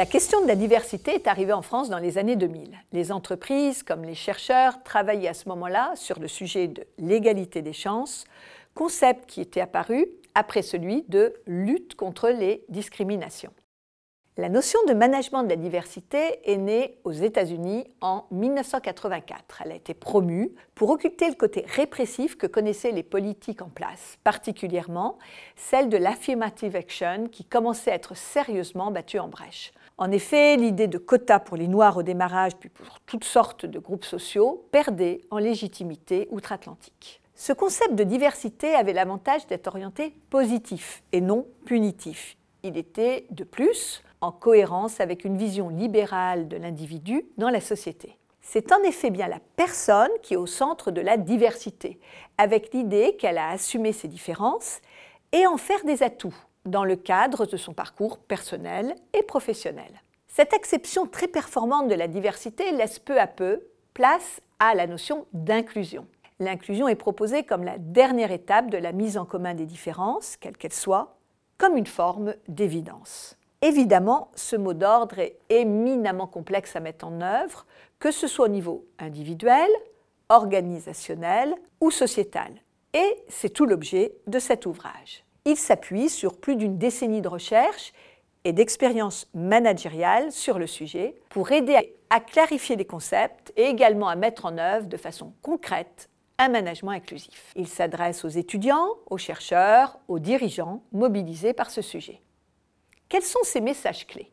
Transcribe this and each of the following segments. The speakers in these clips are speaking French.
La question de la diversité est arrivée en France dans les années 2000. Les entreprises, comme les chercheurs, travaillaient à ce moment-là sur le sujet de l'égalité des chances, concept qui était apparu après celui de lutte contre les discriminations. La notion de management de la diversité est née aux États-Unis en 1984. Elle a été promue pour occulter le côté répressif que connaissaient les politiques en place, particulièrement celle de l'affirmative action qui commençait à être sérieusement battue en brèche. En effet, l'idée de quotas pour les Noirs au démarrage, puis pour toutes sortes de groupes sociaux, perdait en légitimité outre-Atlantique. Ce concept de diversité avait l'avantage d'être orienté positif et non punitif. Il était, de plus, en cohérence avec une vision libérale de l'individu dans la société. C'est en effet bien la personne qui est au centre de la diversité, avec l'idée qu'elle a assumé ses différences et en faire des atouts dans le cadre de son parcours personnel et professionnel. Cette acception très performante de la diversité laisse peu à peu place à la notion d'inclusion. L'inclusion est proposée comme la dernière étape de la mise en commun des différences, quelles qu'elles soient, comme une forme d'évidence. Évidemment, ce mot d'ordre est éminemment complexe à mettre en œuvre, que ce soit au niveau individuel, organisationnel ou sociétal. Et c'est tout l'objet de cet ouvrage. Il s'appuie sur plus d'une décennie de recherche et d'expérience managériale sur le sujet pour aider à clarifier les concepts et également à mettre en œuvre de façon concrète un management inclusif. Il s'adresse aux étudiants, aux chercheurs, aux dirigeants mobilisés par ce sujet. Quels sont ces messages clés?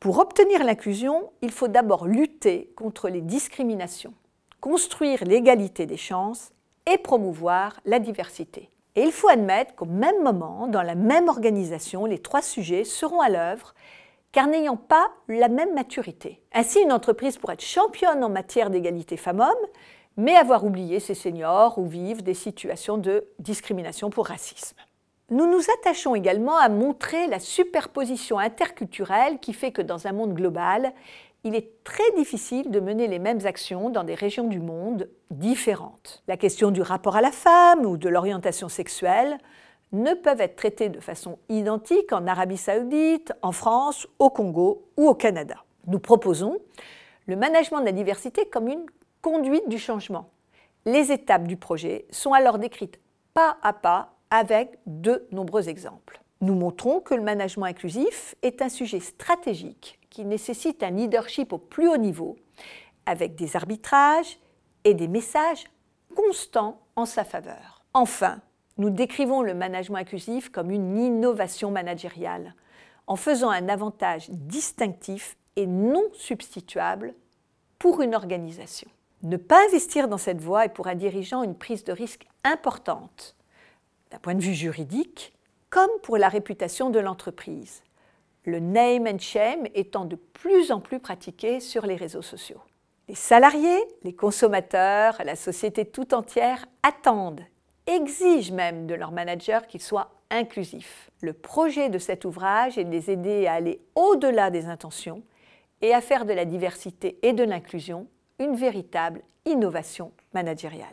Pour obtenir l'inclusion, il faut d'abord lutter contre les discriminations, construire l'égalité des chances et promouvoir la diversité. Et il faut admettre qu'au même moment, dans la même organisation, les trois sujets seront à l'œuvre, car n'ayant pas la même maturité. Ainsi, une entreprise pourrait être championne en matière d'égalité femmes-hommes, mais avoir oublié ses seniors ou vivre des situations de discrimination pour racisme. Nous nous attachons également à montrer la superposition interculturelle qui fait que dans un monde global, il est très difficile de mener les mêmes actions dans des régions du monde différentes. La question du rapport à la femme ou de l'orientation sexuelle ne peuvent être traitées de façon identique en Arabie saoudite, en France, au Congo ou au Canada. Nous proposons le management de la diversité comme une conduite du changement. Les étapes du projet sont alors décrites pas à pas avec de nombreux exemples. Nous montrons que le management inclusif est un sujet stratégique qui nécessite un leadership au plus haut niveau, avec des arbitrages et des messages constants en sa faveur. Enfin, nous décrivons le management inclusif comme une innovation managériale, en faisant un avantage distinctif et non substituable pour une organisation. Ne pas investir dans cette voie est pour un dirigeant une prise de risque importante d'un point de vue juridique, comme pour la réputation de l'entreprise, le name and shame étant de plus en plus pratiqué sur les réseaux sociaux. Les salariés, les consommateurs, la société tout entière attendent, exigent même de leur manager qu'il soit inclusif. Le projet de cet ouvrage est de les aider à aller au-delà des intentions et à faire de la diversité et de l'inclusion une véritable innovation managériale.